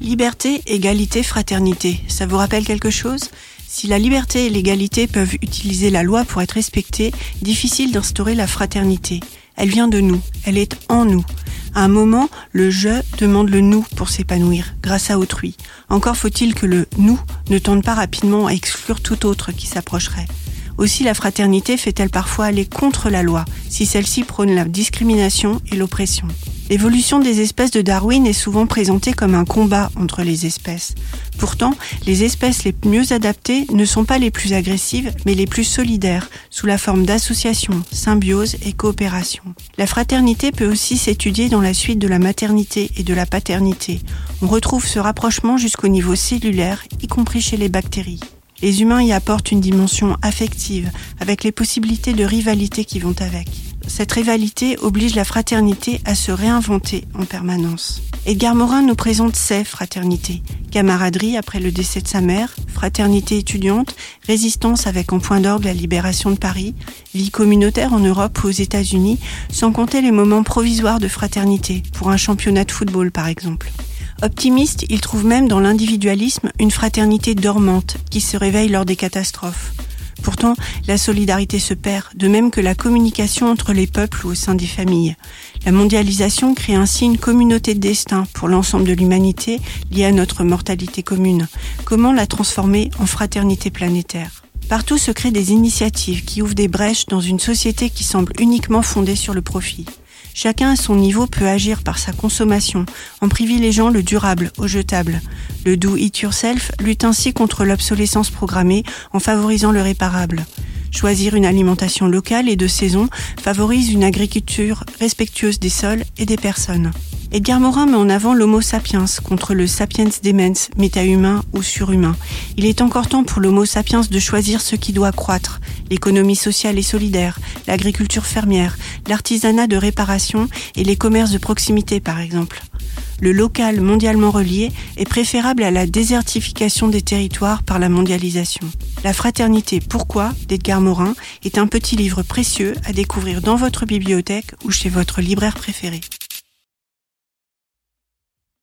Liberté, égalité, fraternité, ça vous rappelle quelque chose? Si la liberté et l'égalité peuvent utiliser la loi pour être respectées, difficile d'instaurer la fraternité. Elle vient de nous, elle est en nous. À un moment, le je demande le nous pour s'épanouir, grâce à autrui. Encore faut-il que le nous ne tente pas rapidement à exclure tout autre qui s'approcherait. Aussi la fraternité fait-elle parfois aller contre la loi, si celle-ci prône la discrimination et l'oppression. L'évolution des espèces de Darwin est souvent présentée comme un combat entre les espèces. Pourtant, les espèces les mieux adaptées ne sont pas les plus agressives, mais les plus solidaires, sous la forme d'association, symbiose et coopération. La fraternité peut aussi s'étudier dans la suite de la maternité et de la paternité. On retrouve ce rapprochement jusqu'au niveau cellulaire, y compris chez les bactéries. Les humains y apportent une dimension affective, avec les possibilités de rivalité qui vont avec. Cette rivalité oblige la fraternité à se réinventer en permanence. Edgar Morin nous présente ses fraternités. Camaraderie après le décès de sa mère, fraternité étudiante, résistance avec en point d'orgue la libération de Paris, vie communautaire en Europe ou aux États-Unis, sans compter les moments provisoires de fraternité, pour un championnat de football par exemple. Optimiste, il trouve même dans l'individualisme une fraternité dormante qui se réveille lors des catastrophes. Pourtant, la solidarité se perd, de même que la communication entre les peuples ou au sein des familles. La mondialisation crée ainsi une communauté de destin pour l'ensemble de l'humanité liée à notre mortalité commune. Comment la transformer en fraternité planétaire? Partout se créent des initiatives qui ouvrent des brèches dans une société qui semble uniquement fondée sur le profit. Chacun à son niveau peut agir par sa consommation, en privilégiant le durable au jetable. Le do it yourself lutte ainsi contre l'obsolescence programmée en favorisant le réparable. Choisir une alimentation locale et de saison favorise une agriculture respectueuse des sols et des personnes. Edgar Morin met en avant l'homo sapiens contre le sapiens demens, méta-humain ou surhumain. Il est encore temps pour l'homo sapiens de choisir ce qui doit croître, l'économie sociale et solidaire, l'agriculture fermière, l'artisanat de réparation et les commerces de proximité par exemple. Le local mondialement relié est préférable à la désertification des territoires par la mondialisation. La fraternité Pourquoi d'Edgar Morin est un petit livre précieux à découvrir dans votre bibliothèque ou chez votre libraire préféré.